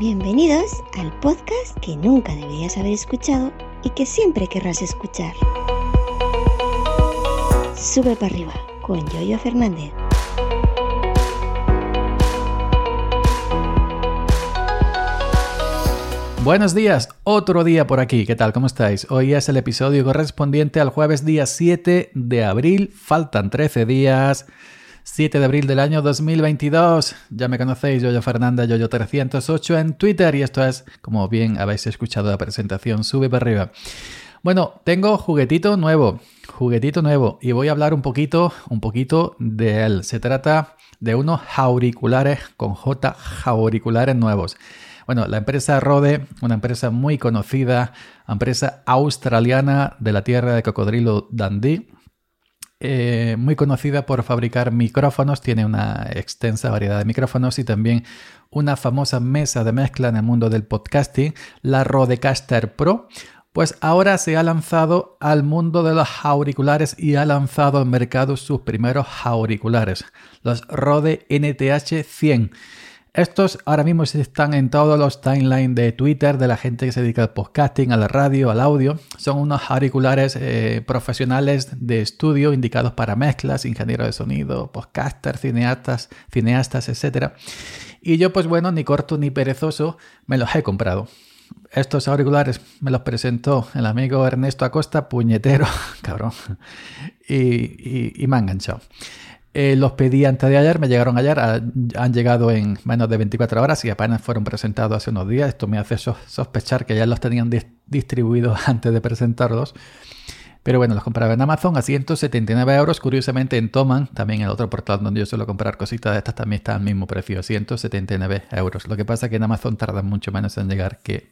Bienvenidos al podcast que nunca deberías haber escuchado y que siempre querrás escuchar. Sube para arriba con Yoyo Fernández. Buenos días, otro día por aquí. ¿Qué tal? ¿Cómo estáis? Hoy es el episodio correspondiente al jueves día 7 de abril. Faltan 13 días. 7 de abril del año 2022. Ya me conocéis, Yoyo Fernanda, Yoyo308 en Twitter y esto es, como bien habéis escuchado la presentación, sube para arriba. Bueno, tengo juguetito nuevo, juguetito nuevo y voy a hablar un poquito, un poquito de él. Se trata de unos auriculares con J, auriculares nuevos. Bueno, la empresa Rode, una empresa muy conocida, empresa australiana de la tierra de cocodrilo Dundee, eh, muy conocida por fabricar micrófonos, tiene una extensa variedad de micrófonos y también una famosa mesa de mezcla en el mundo del podcasting, la Rodecaster Pro. Pues ahora se ha lanzado al mundo de los auriculares y ha lanzado al mercado sus primeros auriculares, los Rode NTH 100. Estos ahora mismo están en todos los timelines de Twitter de la gente que se dedica al podcasting, a la radio, al audio. Son unos auriculares eh, profesionales de estudio indicados para mezclas, ingenieros de sonido, podcasters, cineastas, cineastas, etc. Y yo, pues bueno, ni corto ni perezoso, me los he comprado. Estos auriculares me los presentó el amigo Ernesto Acosta, puñetero, cabrón, y, y me ha enganchado. Eh, los pedí antes de ayer, me llegaron ayer, han llegado en menos de 24 horas y apenas fueron presentados hace unos días. Esto me hace sospechar que ya los tenían distribuidos antes de presentarlos. Pero bueno, los compraba en Amazon a 179 euros. Curiosamente en Toman, también el otro portal donde yo suelo comprar cositas de estas, también está al mismo precio, 179 euros. Lo que pasa es que en Amazon tarda mucho menos en llegar que,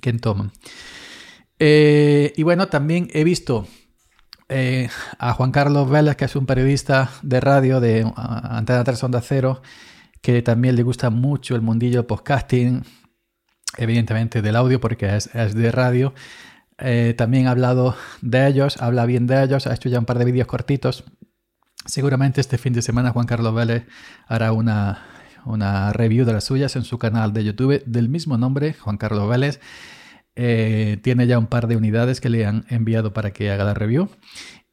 que en Toman. Eh, y bueno, también he visto eh, a Juan Carlos Vélez, que es un periodista de radio de Antena 3 Onda Cero, que también le gusta mucho el mundillo podcasting, evidentemente del audio porque es, de radio. Eh, también ha hablado de ellos, habla bien de ellos, ha hecho ya un par de vídeos cortitos. Seguramente este fin de semana Juan Carlos Vélez hará una, una review de las suyas en su canal de YouTube del mismo nombre, Juan Carlos Vélez. Eh, tiene ya un par de unidades que le han enviado para que haga la review.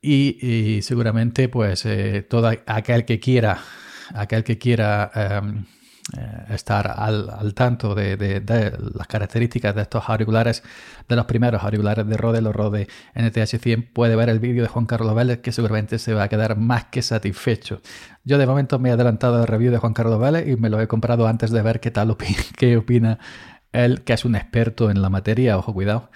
Y, seguramente, pues, eh, todo aquel que quiera, aquel que quiera em, eh, estar al, tanto de, las características de estos auriculares, de los primeros auriculares de Rode, los Rode NTH100, puede ver el vídeo de Juan Carlos Vélez, que seguramente se va a quedar más que satisfecho. Yo de momento me he adelantado al review de Juan Carlos Vélez y me lo he comprado antes de ver qué tal qué opina él, que es un experto en la materia, ojo, cuidado,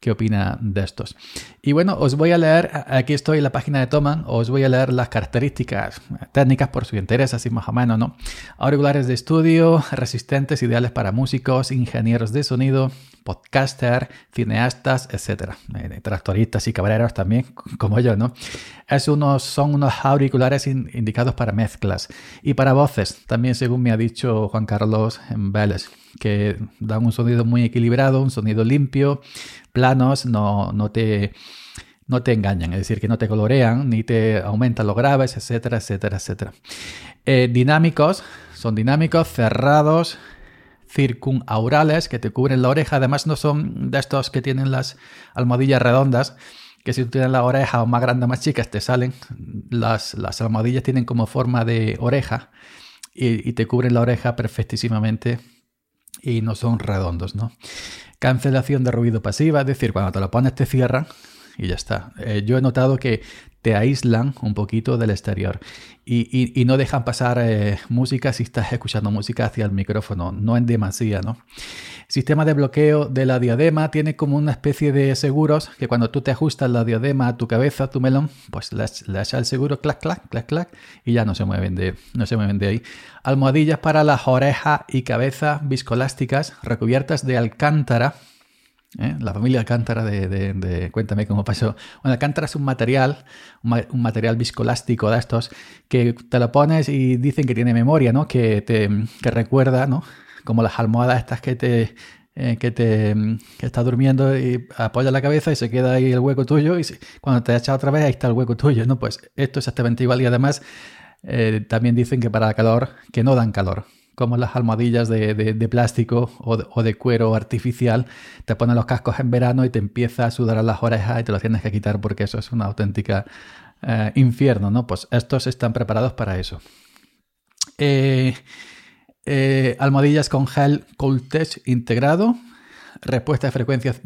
qué opina de estos. Y bueno, os voy a leer, aquí estoy en la página de Toman, os voy a leer las características técnicas por su interés, así más o menos, ¿no? Auriculares de estudio, resistentes, ideales para músicos, ingenieros de sonido, podcaster, cineastas, etc. Eh, tractoristas y cabreros también, como yo, ¿no? Es unos, son unos auriculares indicados para mezclas y para voces, también según me ha dicho Juan Carlos Vélez, que dan un sonido muy equilibrado, un sonido limpio, planos, no, no te no te engañan, es decir, que no te colorean ni te aumentan los graves, etcétera, etcétera, etcétera. Eh, dinámicos, son dinámicos, cerrados, circunaurales que te cubren la oreja. Además, no son de estos que tienen las almohadillas redondas, que si tú tienes la oreja o más grande o más chicas te salen. Las, las almohadillas tienen como forma de oreja y, te cubren la oreja perfectísimamente y no son redondos, ¿no? Cancelación de ruido pasiva, es decir, cuando te lo pones te cierran y ya está. Eh, yo he notado que te aíslan un poquito del exterior y, no dejan pasar eh, música si estás escuchando música hacia el micrófono, no en demasía, ¿no? Sistema de bloqueo de la diadema tiene como una especie de seguros que cuando tú te ajustas la diadema a tu cabeza, a tu melón, pues le, echas el seguro, clac, clac, clac, clac, y ya no se mueven de, no se mueven de ahí. Almohadillas para las orejas y cabeza viscolásticas recubiertas de alcántara, ¿eh? La familia Alcántara de, Cuéntame cómo pasó. Bueno, Alcántara es un material, un, material viscoelástico de estos, que te lo pones y dicen que tiene memoria, ¿no? Que te recuerda, ¿no? Como las almohadas estas que te... Eh, que te que estás durmiendo y apoya la cabeza y se queda ahí el hueco tuyo y cuando te echas otra vez ahí está el hueco tuyo, ¿no? Pues esto es exactamente igual y además eh, también dicen que para calor, que no dan calor, como las almohadillas de, plástico o de, cuero artificial, te ponen los cascos en verano y te empieza a sudar a las orejas y te los tienes que quitar porque eso es una auténtica eh, infierno, ¿no? Pues estos están preparados para eso. Eh, eh, almohadillas con gel Cold integrado, respuesta de frecuencias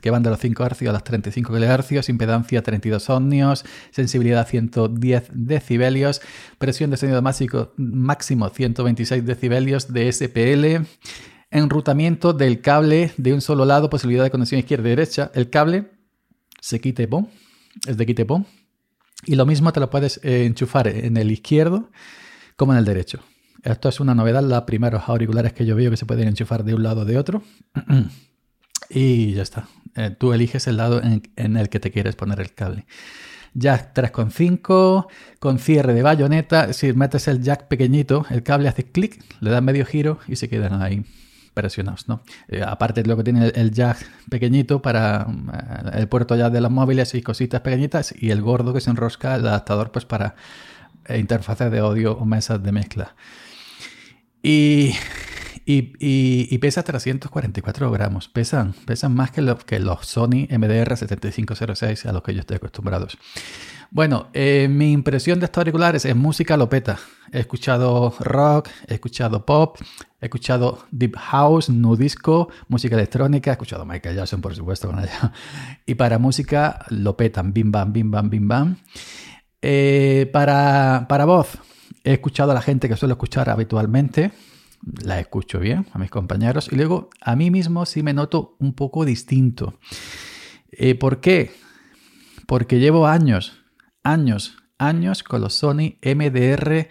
que van de los 5 Hz a los 35 kHz, impedancia 32 ohmios, sensibilidad 110 decibelios, presión de sonido máximo, máximo 126 decibelios de SPL, enrutamiento del cable de un solo lado, posibilidad de conexión izquierda y derecha. El cable se quita y pon, es de quite y pon. Y lo mismo te lo puedes eh, enchufar en el izquierdo como en el derecho. Esto es una novedad, los primeros auriculares que yo veo que se pueden enchufar de un lado o de otro. Y ya está. Eh, tú eliges el lado en, el que te quieres poner el cable. Jack 3.5 con cierre de bayoneta. Si metes el jack pequeñito, el cable hace clic, le da medio giro y se quedan ahí presionados. ¿no? Eh, aparte de lo que tiene el, jack pequeñito para eh, el puerto ya de los móviles y cositas pequeñitas y el gordo que se enrosca el adaptador pues para interfaces de audio o mesas de mezcla. Y y, pesa 344 gramos. Pesan, pesan más que, los Sony MDR 7506 a los que yo estoy acostumbrado. Bueno, eh, mi impresión de estos auriculares es música lopeta. He escuchado rock, he escuchado pop, he escuchado deep house, nu disco, música electrónica, he escuchado Michael Jackson, por supuesto, con. Y para música lopetan, bim bam, bim bam, bim bam. Eh, para, para voz, he escuchado a la gente que suelo escuchar habitualmente, la escucho bien a mis compañeros y luego a mí mismo sí me noto un poco distinto. Eh, ¿Por qué? Porque llevo años, años, años con los Sony MDR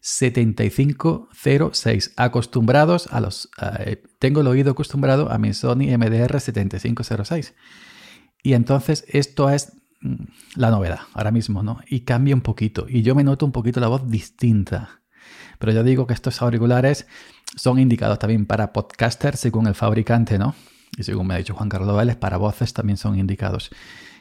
7506 acostumbrados a los... Eh, tengo el oído acostumbrado a mi Sony MDR 7506. Y entonces esto es mm, la novedad ahora mismo, ¿no? Y cambia un poquito. Y yo me noto un poquito la voz distinta. Pero yo digo que estos auriculares son indicados también para podcasters según el fabricante, ¿no? Y según me ha dicho Juan Carlos Vélez, para voces también son indicados.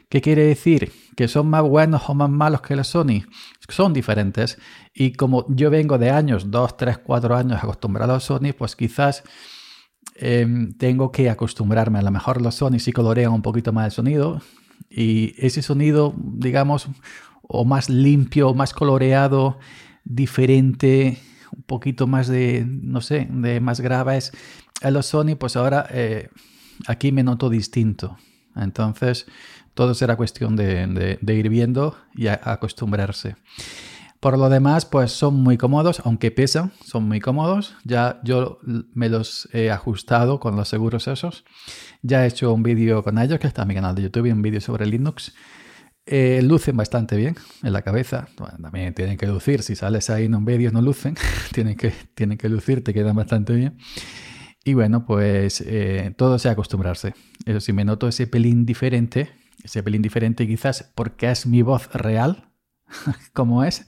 ¿Qué quiere decir? ¿Que son más buenos o más malos que los Sony? Son diferentes. Y como yo vengo de años, 2, 3, 4 años acostumbrado a Sony, pues quizás em, tengo que acostumbrarme. A lo mejor los Sony sí colorean un poquito más el sonido. Y ese sonido, digamos, o más limpio, más coloreado, diferente, un poquito más de, no sé, de más graves a los Sony, pues ahora eh, aquí me noto distinto. Entonces, todo será cuestión de, ir viendo y acostumbrarse. Por lo demás, pues son muy cómodos, aunque pesan, son muy cómodos. Ya yo me los he ajustado con los seguros esos. Ya he hecho un vídeo con ellos, que está en mi canal de YouTube, un vídeo sobre Linux. Eh, lucen bastante bien en la cabeza. también tienen que lucir. Si sales ahí en un vídeo no lucen. tienen, que, tienen que lucir, te quedan bastante bien. Y bueno, pues eh, todo sea acostumbrarse. Eso sí, me noto ese pelín diferente. Ese pelín diferente quizás porque es mi voz real, como es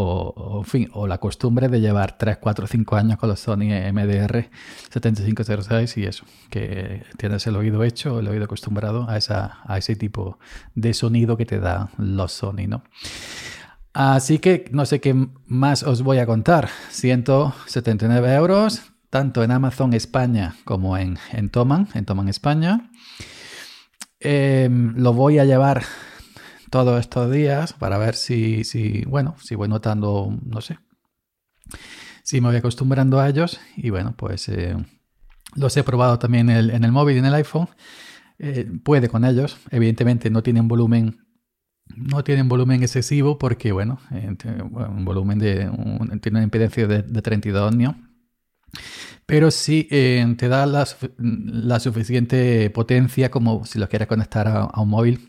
o, fin, o la costumbre de llevar 3, 4, 5 años con los Sony MDR 7506 y eso, que tienes el oído hecho, el oído acostumbrado a, ese tipo de sonido que te da los Sony, ¿no? Así que no sé qué más os voy a contar. 179 euros, tanto en Amazon España como en, en Toman, en Toman España. Em, lo voy a llevar todos estos días para ver si, si, bueno, si voy notando, no sé, si me voy acostumbrando a ellos. Y bueno, pues eh, los he probado también en el, móvil y en el iPhone. Eh, puede con ellos. Evidentemente no tienen volumen. No tienen volumen excesivo porque, bueno, eh, un volumen de. tiene una impedancia de, 32 ohmios. Pero sí te da la, suficiente potencia como si lo quieres conectar a un móvil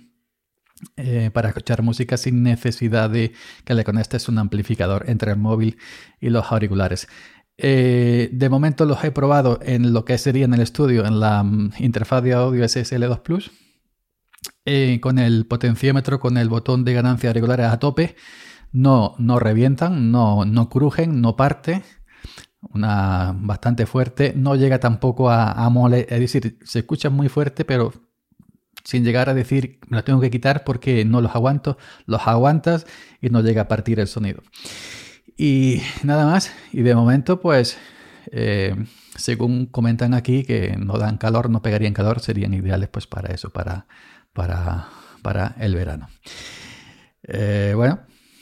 eh, para escuchar música sin necesidad de que le conectes un amplificador entre el móvil y los auriculares. Eh, de momento los he probado en lo que sería en el estudio, en la mm, interfaz de audio SSL2 Plus, eh, con el potenciómetro, con el botón de ganancia auriculares a tope. No, no revientan, no, no crujen, no parte. Una bastante fuerte, no llega tampoco a, a es decir, se escucha muy fuerte, pero sin llegar a decir me lo tengo que quitar porque no los aguanto, los aguantas y no llega a partir el sonido. Y nada más, y de momento pues eh, según comentan aquí, que no dan calor, no pegarían calor, serían ideales pues para eso, para, para, para el verano. Eh, bueno,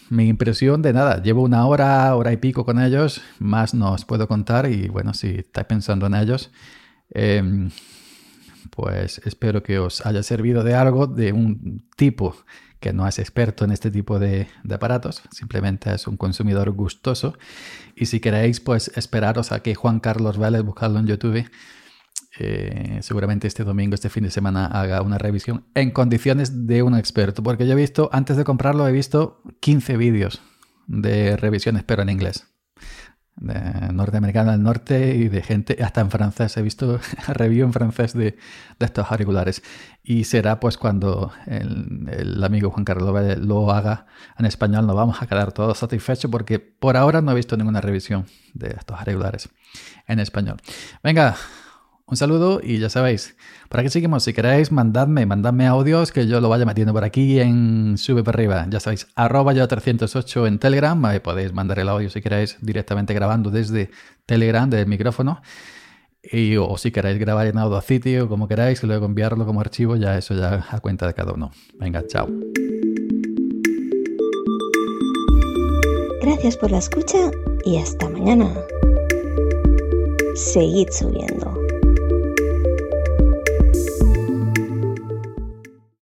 mi impresión de nada, llevo una hora, hora y pico con ellos, más no os puedo contar y bueno, si estáis pensando en ellos, em, pues espero que os haya servido de algo, de un tipo que no es experto en este tipo de, aparatos, simplemente es un consumidor gustoso. Y si queréis, pues esperaros a que Juan Carlos Vélez, buscarlo en YouTube, eh, seguramente este domingo, este fin de semana, haga una revisión en condiciones de un experto. Porque yo he visto, antes de comprarlo, he visto 15 vídeos de revisiones, pero en inglés de norteamericana del norte y de gente, hasta en francés, he visto review en francés de, estos auriculares. Y será pues cuando el, amigo Juan Carlos lo haga en español, nos vamos a quedar todos satisfechos porque por ahora no he visto ninguna revisión de estos auriculares en español. Venga, un saludo y ya sabéis, por aquí seguimos. Si queréis, mandadme, mandadme audios que yo lo vaya metiendo por aquí en Sube para arriba. Ya sabéis, arroba yo 308 en Telegram. Ahí podéis mandar el audio si queréis directamente grabando desde Telegram, del micrófono. Y, o si queréis grabar en Audacity o como queráis, y luego enviarlo como archivo, ya eso ya a cuenta de cada uno. Venga, chao. Gracias por la escucha y hasta mañana. Seguid subiendo.